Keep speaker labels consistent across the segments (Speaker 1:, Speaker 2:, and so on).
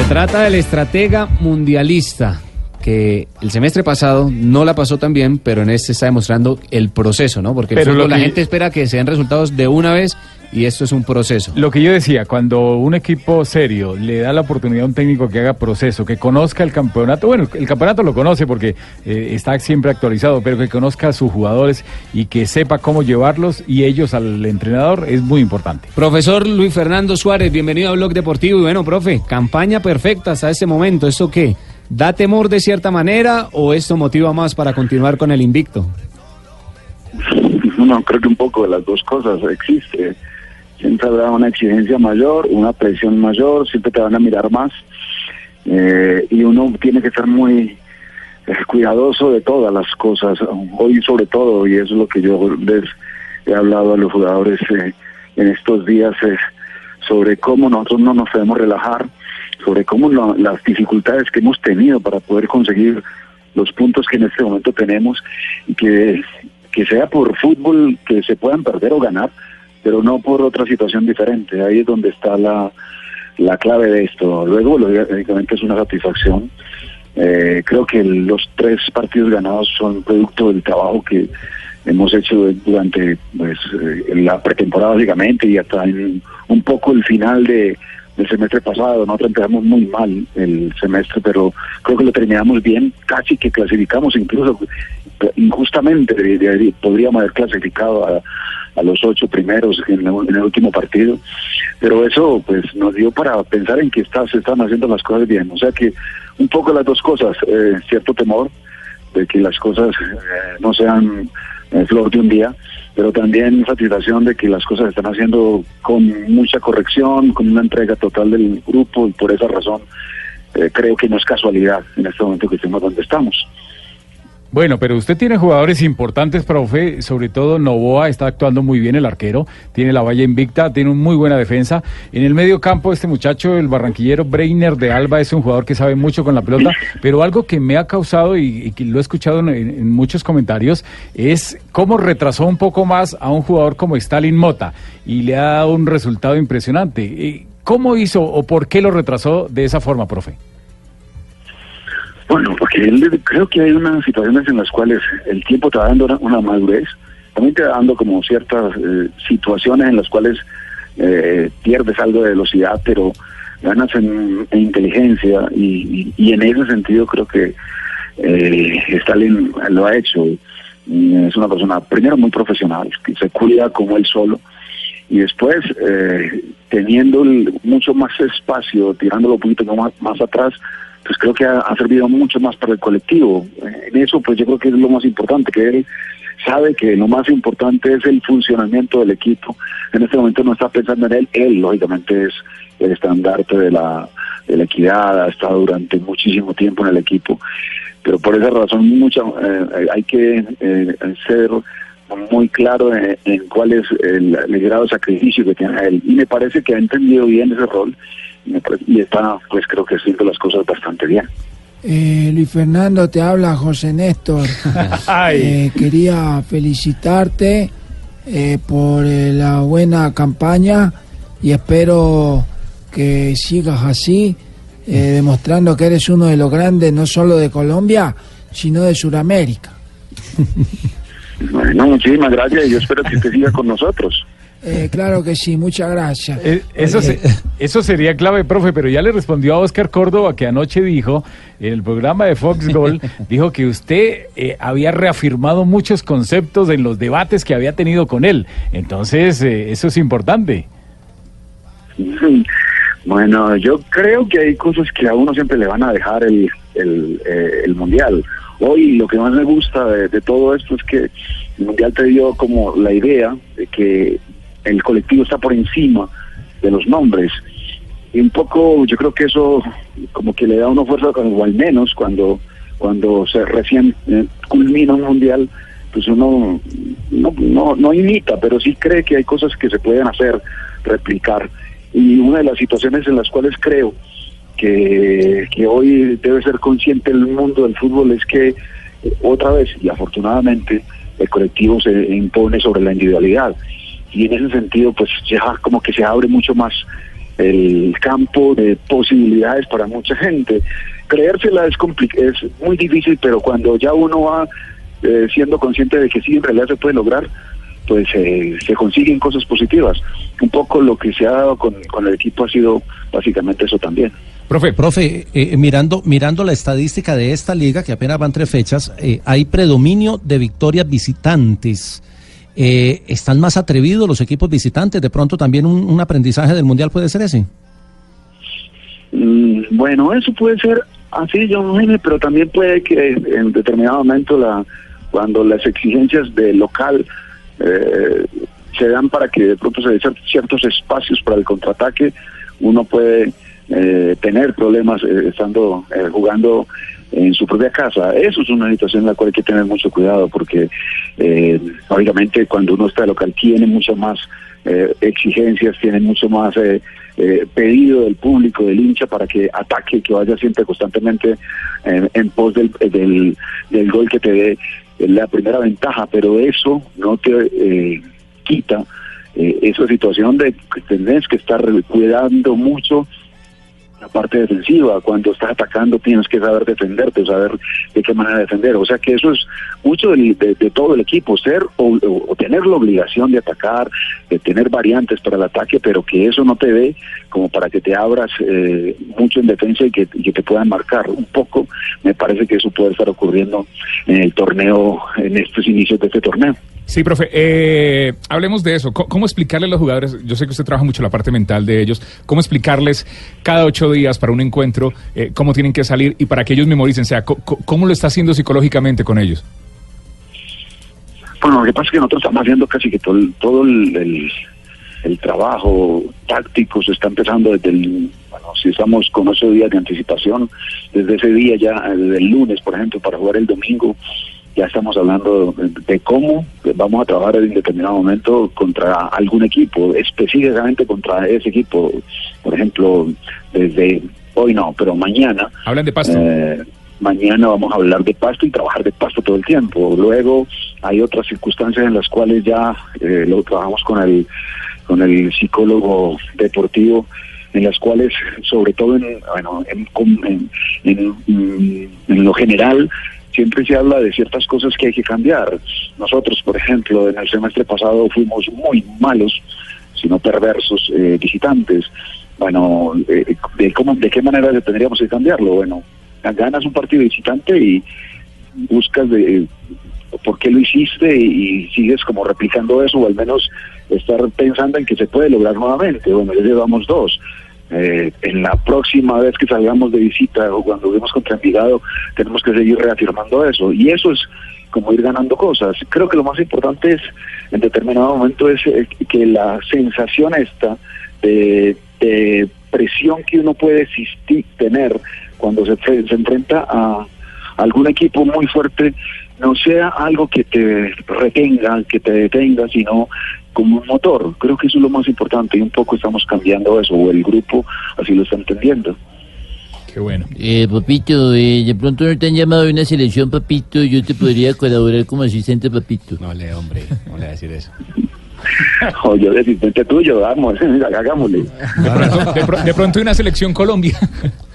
Speaker 1: Se trata del estratega mundialista que el semestre pasado no la pasó tan bien, pero en este está demostrando el proceso, ¿no? Porque el fútbol, la gente espera que se den resultados de una vez y esto es un proceso.
Speaker 2: Lo que yo decía, cuando un equipo serio le da la oportunidad a un técnico que haga proceso, que conozca el campeonato, bueno, el campeonato lo conoce porque eh, está siempre actualizado, pero que conozca a sus jugadores y que sepa cómo llevarlos y ellos al entrenador es muy importante.
Speaker 1: Profesor Luis Fernando Suárez, bienvenido a Blog Deportivo. Y bueno, profe, campaña perfecta hasta este momento. ¿Esto qué? ¿Da temor de cierta manera o esto motiva más para continuar con el invicto?
Speaker 3: No, creo que un poco de las dos cosas existe. Siempre habrá una exigencia mayor, una presión mayor, siempre te van a mirar más. Eh, y uno tiene que estar muy eh, cuidadoso de todas las cosas, hoy sobre todo, y eso es lo que yo les he hablado a los jugadores eh, en estos días, eh, sobre cómo nosotros no nos debemos relajar, sobre cómo lo- las dificultades que hemos tenido para poder conseguir los puntos que en este momento tenemos y que, que sea por fútbol que se puedan perder o ganar, pero no por otra situación diferente. Ahí es donde está la, la clave de esto. Luego, lógicamente, es una satisfacción. Eh, creo que los tres partidos ganados son producto del trabajo que hemos hecho durante pues, eh, la pretemporada, básicamente, y hasta en un poco el final de, del semestre pasado. Nosotros empezamos muy mal el semestre, pero creo que lo terminamos bien, casi que clasificamos, incluso injustamente podríamos haber clasificado a, los ocho primeros en, el- en el último partido, pero eso pues nos dio para pensar en que está, se están haciendo las cosas bien, o sea que un poco las dos cosas, eh, cierto temor de que las cosas eh, no sean eh, flor de un día, pero también satisfacción de que las cosas se están haciendo con mucha corrección, con una entrega total del grupo y por esa razón eh, creo que no es casualidad en este momento que estemos donde estamos.
Speaker 2: Bueno, pero usted tiene jugadores importantes, profe, sobre todo Novoa está actuando muy bien el arquero, tiene la valla invicta, tiene una muy buena defensa. En el medio campo este muchacho, el barranquillero Breiner de Alba, es un jugador que sabe mucho con la pelota, pero algo que me ha causado y, que lo he escuchado en, en muchos comentarios es cómo retrasó un poco más a un jugador como Stalin Mota y le ha dado un resultado impresionante. Eh, ¿Cómo hizo o por qué lo retrasó de esa forma, profe?
Speaker 3: Porque él, creo que hay unas situaciones en las cuales el tiempo te va dando una, madurez, también te va dando como ciertas eh, situaciones en las cuales eh, pierdes algo de velocidad, pero ganas en, en inteligencia y, en ese sentido creo que eh, Stalin lo ha hecho. Y Es una persona, primero, muy profesional, que se cuida como él solo y después eh, teniendo mucho más espacio, tirándolo un poquito más atrás, pues creo que ha, servido mucho más para el colectivo. En eso pues yo creo que es lo más importante, que él sabe que lo más importante es el funcionamiento del equipo. En este momento no está pensando en él, él lógicamente es el estandarte de la, de la equidad, ha estado durante muchísimo tiempo en el equipo, pero por esa razón mucha, eh, hay que eh, ser muy claro en, en cuál es el, el grado de sacrificio que tiene él. Y me parece que ha entendido bien ese rol y, parece- y está, pues creo que haciendo las cosas bastante bien.
Speaker 4: Eh, Luis Fernando, te habla José Néstor. Eh, quería felicitarte eh, por eh, la buena campaña y espero que sigas así, eh, demostrando que eres uno de los grandes no solo de Colombia, sino de Sudamérica.
Speaker 3: Bueno, muchísimas gracias y yo espero que usted siga con nosotros.
Speaker 4: Eh, claro que sí, muchas gracias.
Speaker 2: Eh, Eso, se- eso sería clave, profe, pero ya le respondió a Oscar Córdoba que anoche dijo, en el programa de Fox Gold, dijo que usted eh, había reafirmado muchos conceptos en los debates que había tenido con él. Entonces, eh, eso es importante.
Speaker 3: Bueno, yo creo que hay cosas que a uno siempre le van a dejar el, el, eh, el mundial. Hoy lo que más me gusta de, de todo esto es que el mundial te dio como la idea de que el colectivo está por encima de los nombres. Y un poco yo creo que eso como que le da a uno fuerza, o al menos cuando, cuando se recién eh, culmina un mundial, pues uno no, no, no imita, pero sí cree que hay cosas que se pueden hacer, replicar. Y una de las situaciones en las cuales creo que, que hoy debe ser consciente el mundo del fútbol es que eh, otra vez, y afortunadamente, el colectivo se impone sobre la individualidad. Y en ese sentido, pues ya como que se abre mucho más el campo de posibilidades para mucha gente. Creérsela es, es muy difícil, pero cuando ya uno va eh, siendo consciente de que sí, en realidad se puede lograr, pues eh, se consiguen cosas positivas. Un poco lo que se ha dado con, el equipo ha sido básicamente eso también.
Speaker 5: Profe, profe, eh, mirando, mirando la estadística de esta liga, que apenas van tres fechas, hay predominio de victorias visitantes. ¿Están más atrevidos los equipos visitantes? ¿De pronto también un, aprendizaje del Mundial puede ser ese?
Speaker 3: Mm, bueno, eso puede ser así, yo pero también puede que en determinado momento la cuando las exigencias del local eh, se dan para que de pronto se den ciertos espacios para el contraataque, uno puede eh, tener problemas eh, estando jugando en su propia casa. Eso es una situación en la cual hay que tener mucho cuidado porque, obviamente, cuando uno está local tiene muchas más exigencias, tiene mucho más pedido del público, del hincha, para que ataque, que vaya siempre constantemente en pos del, del, del gol que te dé la primera ventaja, pero eso no te eh, quita eh, esa situación de que tenés que estar cuidando mucho la parte defensiva. Cuando estás atacando tienes que saber defenderte, saber de qué manera defender. O sea que eso es mucho de, todo el equipo, ser o, tener la obligación de atacar, de tener variantes para el ataque, pero que eso no te dé como para que te abras eh, mucho en defensa y que, te puedan marcar. Un poco me parece que eso puede estar ocurriendo en el torneo, en estos inicios de este torneo.
Speaker 6: Sí, profe, eh, hablemos de eso. ¿Cómo, explicarle a los jugadores? Yo sé que usted trabaja mucho la parte mental de ellos. ¿Cómo explicarles cada ocho días para un encuentro eh, cómo tienen que salir y para que ellos memoricen? O sea, ¿cómo, lo está haciendo psicológicamente con ellos?
Speaker 3: Bueno, lo que pasa es que nosotros estamos haciendo casi que todo, todo el, el, trabajo táctico se está empezando desde el, bueno, si estamos con ocho días de anticipación, desde ese día ya, desde el lunes, por ejemplo, para jugar el domingo, ya estamos hablando de cómo vamos a trabajar en determinado momento contra algún equipo, específicamente contra ese equipo. Por ejemplo, desde hoy no, pero mañana.
Speaker 6: Hablan de pasto.
Speaker 3: Eh, mañana vamos a hablar de pasto y trabajar de pasto todo el tiempo. Luego hay otras circunstancias en las cuales ya eh, lo trabajamos con el con el psicólogo deportivo en las cuales, sobre todo en, bueno, en, en lo general, siempre se habla de ciertas cosas que hay que cambiar. Nosotros, por ejemplo, en el semestre pasado fuimos muy malos, sino perversos eh, visitantes. Bueno, eh, de, cómo, ¿de qué manera tendríamos que cambiarlo? Bueno, ganas un partido visitante y buscas de por qué lo hiciste y, sigues como replicando eso o al menos estar pensando en que se puede lograr nuevamente. Bueno, ya llevamos dos. Eh, en la próxima vez que salgamos de visita o cuando vemos contra Envigado, tenemos que seguir reafirmando eso. Y eso es como ir ganando cosas. Creo que lo más importante es, en determinado momento, es eh, que la sensación esta de, presión que uno puede existir, tener cuando se, se enfrenta a algún equipo muy fuerte no sea algo que te retenga, que te detenga, sino como un motor. Creo que eso es lo más importante y un poco estamos cambiando eso, o el grupo así lo está entendiendo.
Speaker 6: Qué bueno.
Speaker 7: Eh, papito, eh, de pronto no te han llamado de una selección, papito. Yo te podría colaborar como asistente, papito.
Speaker 1: No le, hombre, no le voy a decir eso.
Speaker 3: o yo de asistente tuyo, vamos, hagámosle.
Speaker 6: De pronto, de, de pronto una selección Colombia.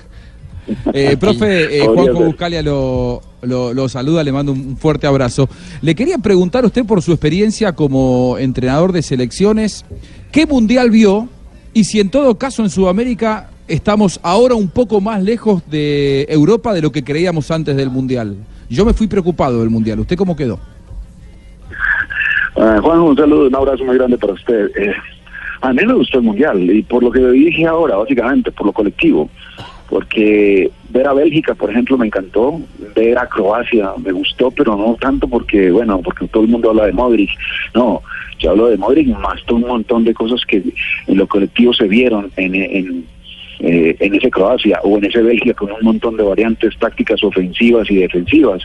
Speaker 8: Eh, profe, eh, Juanjo Buscalia lo, lo, saluda, le mando un fuerte abrazo. Le quería preguntar a usted por su experiencia como entrenador de selecciones, ¿qué mundial vio? Y si en todo caso en Sudamérica estamos ahora un poco más lejos de Europa de lo que creíamos antes del mundial. Yo me fui preocupado del mundial. ¿Usted cómo quedó?
Speaker 3: Uh, Juan, un saludo, un abrazo muy grande para usted. Eh, a mí me gustó el mundial y por lo que dije ahora, básicamente, por lo colectivo porque ver a Bélgica, por ejemplo, me encantó, ver a Croacia me gustó, pero no tanto porque, bueno, porque todo el mundo habla de Modric, no, yo hablo de Modric más todo un montón de cosas que en lo colectivo se vieron en, en, eh, en ese Croacia o en ese Bélgica con un montón de variantes tácticas ofensivas y defensivas,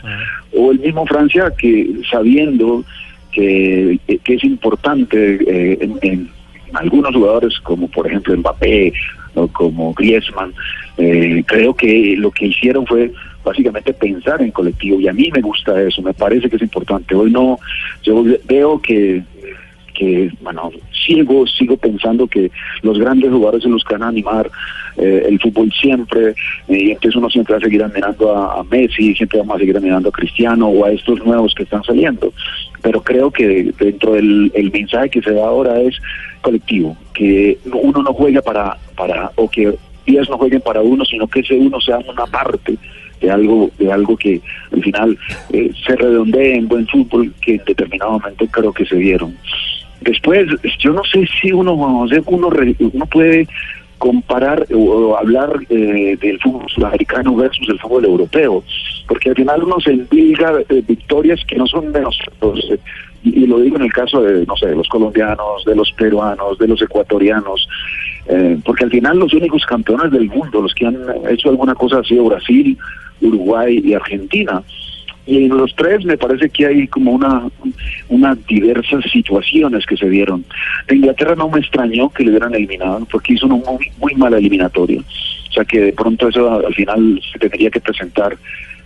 Speaker 3: o el mismo Francia que sabiendo que, que es importante eh, en algunos jugadores como por ejemplo Mbappé o como Griezmann, eh, creo que lo que hicieron fue básicamente pensar en colectivo y a mí me gusta eso, me parece que es importante. Hoy no, yo veo que que, bueno, sigo, sigo pensando que los grandes jugadores son los que van a animar eh, el fútbol siempre, eh, y entonces uno siempre va a seguir admirando a, Messi, siempre vamos a seguir admirando a Cristiano o a estos nuevos que están saliendo. Pero creo que dentro del el mensaje que se da ahora es colectivo, que uno no juega para, para o que 10 no jueguen para uno, sino que ese uno sea una parte de algo de algo que al final eh, se redondee en buen fútbol que en determinado momento creo que se dieron. Después, yo no sé si uno, uno, uno puede comparar o, hablar eh, del fútbol sudamericano versus el fútbol europeo, porque al final uno se envilga victorias que no son de nosotros, eh, y, lo digo en el caso de, no sé, de los colombianos, de los peruanos, de los ecuatorianos, eh, porque al final los únicos campeones del mundo, los que han hecho alguna cosa ha sido Brasil, Uruguay y Argentina. Y en los tres me parece que hay como una unas diversas situaciones que se dieron. De Inglaterra no me extrañó que le hubieran eliminado, porque hizo una muy, muy mala eliminatoria. O sea que de pronto eso al final se tendría que presentar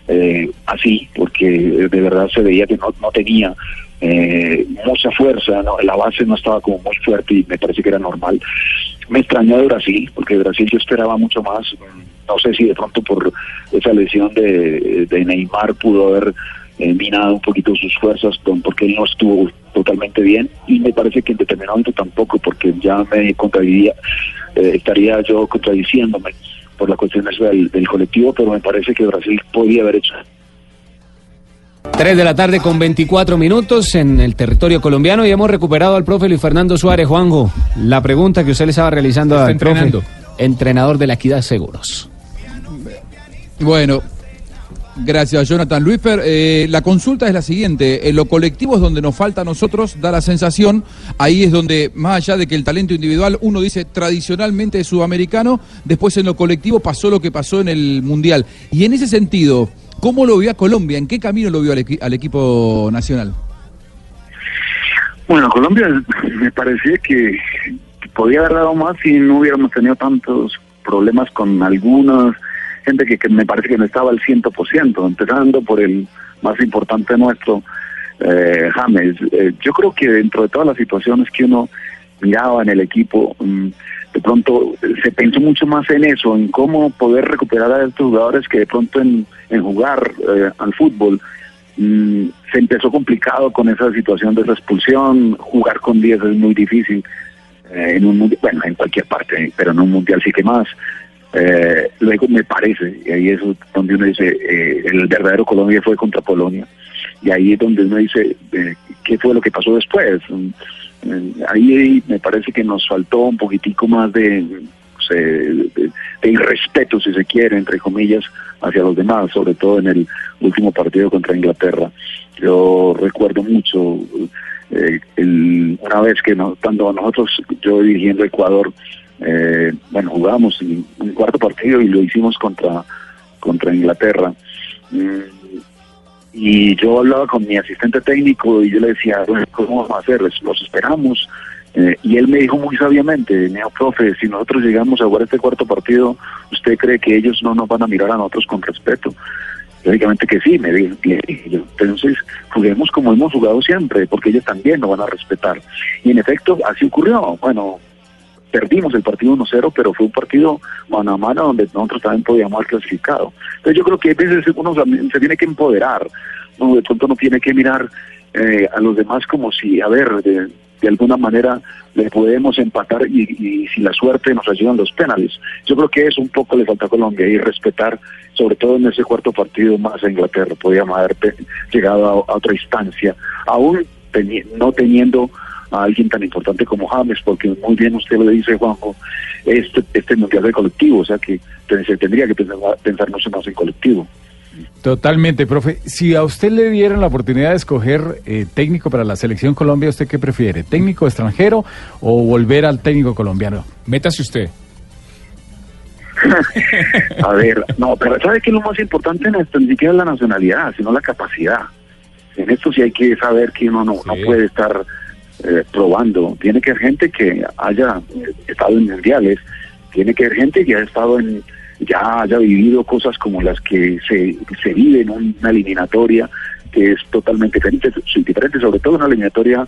Speaker 3: eh, así, porque de verdad se veía que no, no tenía eh, mucha fuerza, no, la base no estaba como muy fuerte y me parece que era normal. Me extrañó de Brasil, porque Brasil yo esperaba mucho más no sé si de pronto por esa lesión de, Neymar pudo haber eh, minado un poquito sus fuerzas porque él no estuvo totalmente bien y me parece que en determinado momento tampoco porque ya me contradiría, eh, estaría yo contradiciéndome por la cuestión del, del colectivo, pero me parece que Brasil podía haber hecho
Speaker 1: 3 de la tarde con 24 minutos en el territorio colombiano y hemos recuperado al profe Luis Fernando Suárez. Juanjo, la pregunta que usted le estaba realizando al profe, entrenador de la Equidad Seguros.
Speaker 8: Bueno, gracias Jonathan Luisfer. Eh, la consulta es la siguiente, en lo colectivo es donde nos falta a nosotros, da la sensación, ahí es donde, más allá de que el talento individual, uno dice tradicionalmente es sudamericano, después en lo colectivo pasó lo que pasó en el Mundial. Y en ese sentido, ¿cómo lo vio a Colombia? ¿En qué camino lo vio al, equipo nacional?
Speaker 3: Bueno, Colombia me parecía que podía haber dado más si no hubiéramos tenido tantos problemas con algunos gente que, me parece que no estaba al ciento por ciento, empezando por el más importante nuestro, eh, James. Eh, yo creo que dentro de todas las situaciones que uno miraba en el equipo, mm, de pronto se pensó mucho más en eso, en cómo poder recuperar a estos jugadores que de pronto en, jugar eh, al fútbol mm, se empezó complicado con esa situación de esa expulsión, jugar con 10 es muy difícil. Eh, en un bueno, en cualquier parte, pero en un mundial sí que más. Eh, luego me parece, y ahí es donde uno dice, eh, el verdadero Colombia fue contra Polonia, y ahí es donde uno dice, eh, ¿qué fue lo que pasó después? Mm, ahí me parece que nos faltó un poquitico más de, de, irrespeto, si se quiere, entre comillas, hacia los demás, sobre todo en el último partido contra Inglaterra. Yo recuerdo mucho una vez que no, tanto nosotros, yo dirigiendo Ecuador, eh, bueno, jugamos un cuarto partido y lo hicimos contra, contra Inglaterra. Mm, y yo hablaba con mi asistente técnico y yo le decía, ¿cómo vamos a hacer? Los esperamos. Eh, y él me dijo muy sabiamente, me dijo, profe, si nosotros llegamos a jugar este cuarto partido, ¿usted cree que ellos no nos van a mirar a nosotros con respeto? Lógicamente que sí, me dijo. Entonces, juguemos como hemos jugado siempre, porque ellos también nos van a respetar. Y en efecto, así ocurrió. Bueno, perdimos el partido 1-0, pero fue un partido mano a mano donde nosotros también podíamos haber clasificado. Entonces yo creo que a veces uno se tiene que empoderar, ¿no? de pronto no tiene que mirar eh, a los demás como si, a ver, de, alguna manera le podemos empatar y, si la suerte nos ayudan los penales. Yo creo que eso un poco le falta a Colombia y respetar, sobre todo en ese cuarto partido más a Inglaterra, podíamos haber llegado a, otra instancia, aún no teniendo a alguien tan importante como James, porque muy bien usted lo dice, Juanjo, este, este mundial de colectivo, o sea que se tendría que pensar, pensar mucho más en colectivo.
Speaker 2: Totalmente, profe. Si a usted le dieran la oportunidad de escoger eh, técnico para la selección Colombia, ¿usted qué prefiere? ¿Técnico extranjero o volver al técnico colombiano? Métase usted.
Speaker 3: a ver, no, pero ¿sabe qué es lo más importante en esto? Ni siquiera es la nacionalidad, sino la capacidad. En esto sí hay que saber que uno no, no puede estar eh, probando. Tiene que haber gente que haya estado en mundiales, tiene que haber gente que haya estado en, ya haya vivido cosas como las que se, se vive en una eliminatoria que es totalmente diferente, diferente sobre todo una eliminatoria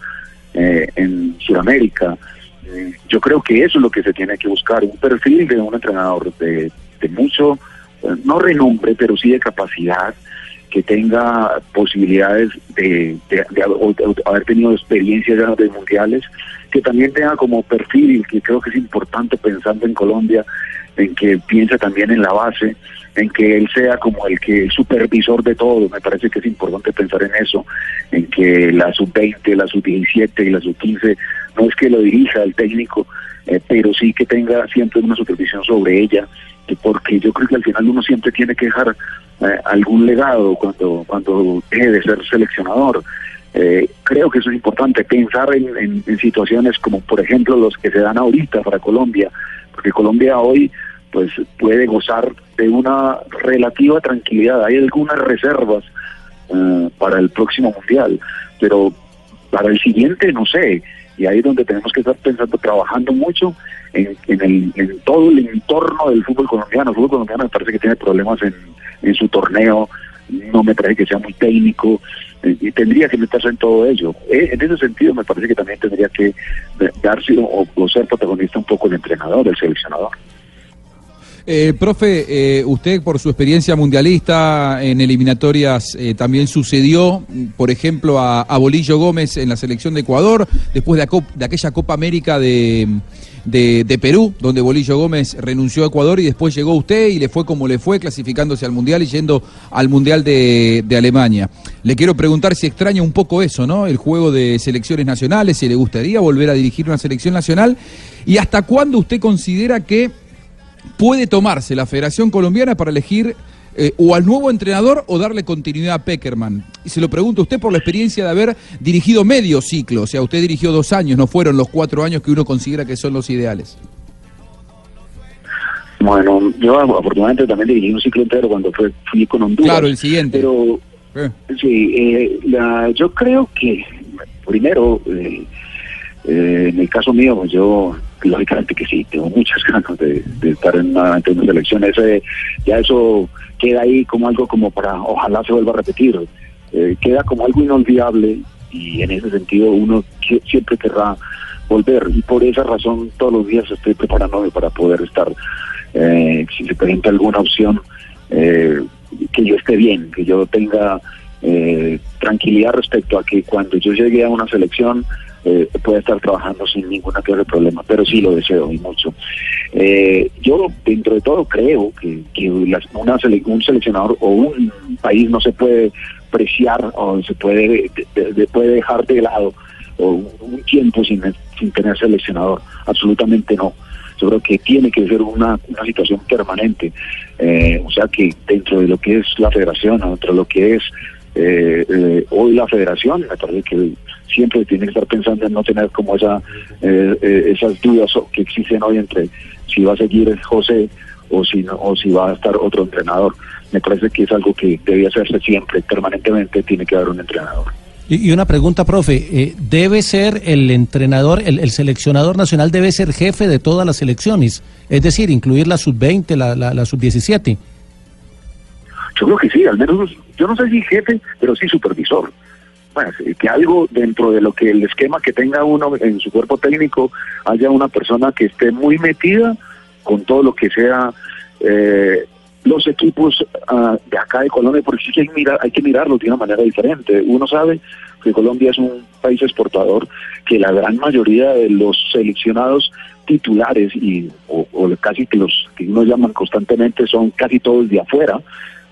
Speaker 3: eh, en Sudamérica. Eh, yo creo que eso es lo que se tiene que buscar, un perfil de un entrenador de, mucho, no renombre, pero sí de capacidad, que tenga posibilidades de, haber tenido experiencias ya de mundiales, que también tenga como perfil, que creo que es importante pensando en Colombia, en que piensa también en la base, en que él sea como el que el supervisor de todo, me parece que es importante pensar en eso, en que la sub-20, la sub-17 y la sub-15 no es que lo dirija el técnico, eh, pero sí que tenga siempre una supervisión sobre ella, porque yo creo que al final uno siempre tiene que dejar eh, algún legado cuando, cuando deje de ser seleccionador. Eh, creo que eso es importante, pensar en, situaciones como por ejemplo los que se dan ahorita para Colombia, porque Colombia hoy pues puede gozar de una relativa tranquilidad. Hay algunas reservas eh, para el próximo mundial, pero para el siguiente no sé. Y ahí es donde tenemos que estar pensando, trabajando mucho en, el, en todo el entorno del fútbol colombiano. El fútbol colombiano me parece que tiene problemas en, en su torneo, no me parece que sea muy técnico eh, y tendría que meterse en todo ello. Eh, en ese sentido me parece que también tendría que darse o ser protagonista un poco el entrenador, el seleccionador.
Speaker 8: Eh, profe, eh, usted por su experiencia mundialista en eliminatorias eh, también sucedió, por ejemplo, a, Bolillo Gómez en la selección de Ecuador, después de, aquella Copa América de, Perú, donde Bolillo Gómez renunció a Ecuador y después llegó usted y le fue como le fue, clasificándose al Mundial y yendo al Mundial de, de Alemania. Le quiero preguntar si extraña un poco eso, ¿no? El juego de selecciones nacionales, si le gustaría volver a dirigir una selección nacional y hasta cuándo usted considera que puede tomarse la Federación Colombiana para elegir eh, o al nuevo entrenador o darle continuidad a Peckerman? Y se lo pregunto a usted por la experiencia de haber dirigido medio ciclo, o sea, usted dirigió dos años, no fueron los cuatro años que uno considera que son los ideales.
Speaker 3: Bueno, yo afortunadamente también dirigí un ciclo entero cuando fui con Honduras.
Speaker 8: Claro, el siguiente.
Speaker 3: Pero, eh. sí, eh, yo creo que, primero, en el caso mío, pues yo lógicamente que sí, tengo muchas ganas de, estar en una, en una selección. Ese, ya eso queda ahí como algo como para, ojalá se vuelva a repetir, eh, queda como algo inolvidable y en ese sentido uno siempre querrá volver y por esa razón todos los días estoy preparándome para poder estar, eh, si se presenta alguna opción, eh, que yo esté bien, que yo tenga tranquilidad respecto a que cuando yo llegue a una selección, eh, puede estar trabajando sin ninguna clase de problema, pero sí lo deseo y mucho. Eh, yo, dentro de todo, creo que, que una un seleccionador o un país no se puede preciar o se puede, puede dejar de lado o un, tiempo sin, sin tener seleccionador, absolutamente no yo creo que tiene que ser una, una situación permanente. Eh, o sea que dentro de lo que es la federación, dentro de lo que es eh, hoy la federación, me parece que siempre tiene que estar pensando en no tener como esa eh, eh, esas dudas que existen hoy entre si va a seguir José o si no, o si va a estar otro entrenador. Me parece que es algo que debe hacerse siempre, permanentemente tiene que haber un entrenador.
Speaker 5: Y, una pregunta, profe, eh, ¿debe ser el entrenador, el, seleccionador nacional debe ser jefe de todas las selecciones? Es decir, incluir la sub-20, la, la, la sub-17.
Speaker 3: Yo creo que sí, al menos, yo no sé si jefe, pero sí supervisor que algo dentro de lo que el esquema que tenga uno en su cuerpo técnico haya una persona que esté muy metida con todo lo que sea eh, los equipos ah, de acá de Colombia, porque sí hay, mirar, hay que mirarlo de una manera diferente. Uno sabe que Colombia es un país exportador, que la gran mayoría de los seleccionados titulares y o, o casi que los que uno llaman constantemente son casi todos de afuera,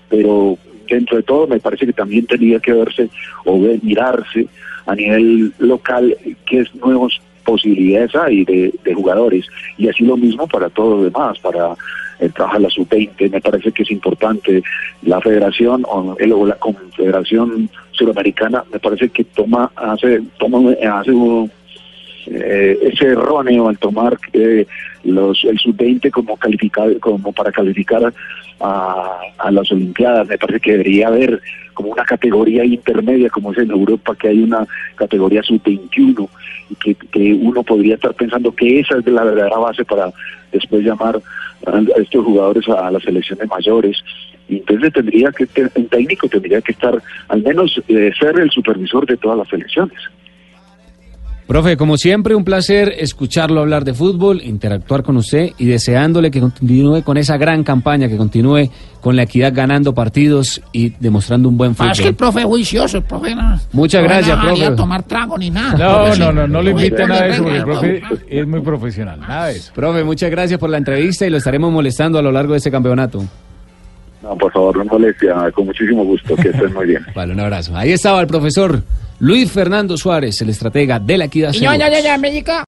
Speaker 3: pero dentro de todo me parece que también tenía que verse o mirarse a nivel local qué nuevas posibilidades hay de, jugadores. Y así lo mismo para todo lo demás, para el trabajo de la sub-20, me parece que es importante la federación o, la confederación suramericana, me parece que toma, hace, toma, hace eh, ese erróneo al tomar eh, los el sub-20 como como para calificar a, las olimpiadas. Me parece que debería haber como una categoría intermedia como es en Europa que hay una categoría sub-21 y que, que uno podría estar pensando que esa es la verdadera base para después llamar a estos jugadores a, las selecciones mayores. Entonces tendría que un técnico tendría que estar al menos eh, ser el supervisor de todas las selecciones
Speaker 1: Profe, como siempre, un placer escucharlo hablar de fútbol, interactuar con usted y deseándole que continúe con esa gran campaña, que continúe con la equidad ganando partidos y demostrando un buen fútbol.
Speaker 9: Ah, es que el profe es juicioso, el profe no.
Speaker 1: Muchas
Speaker 9: no
Speaker 1: gracias,
Speaker 9: no
Speaker 1: profe.
Speaker 9: dejaría tomar trago ni nada.
Speaker 2: No, no,
Speaker 9: sí.
Speaker 2: no, no le invite a nada de eso, porque el profe es muy profesional, nada de eso.
Speaker 1: Profe, muchas gracias por la entrevista y lo estaremos molestando a lo largo de este campeonato.
Speaker 3: No, por favor, no molestia, con muchísimo gusto, que estén muy bien.
Speaker 1: Vale, un abrazo. Ahí estaba el profesor Luis Fernando Suárez, el estratega de la equidad.
Speaker 9: Y América.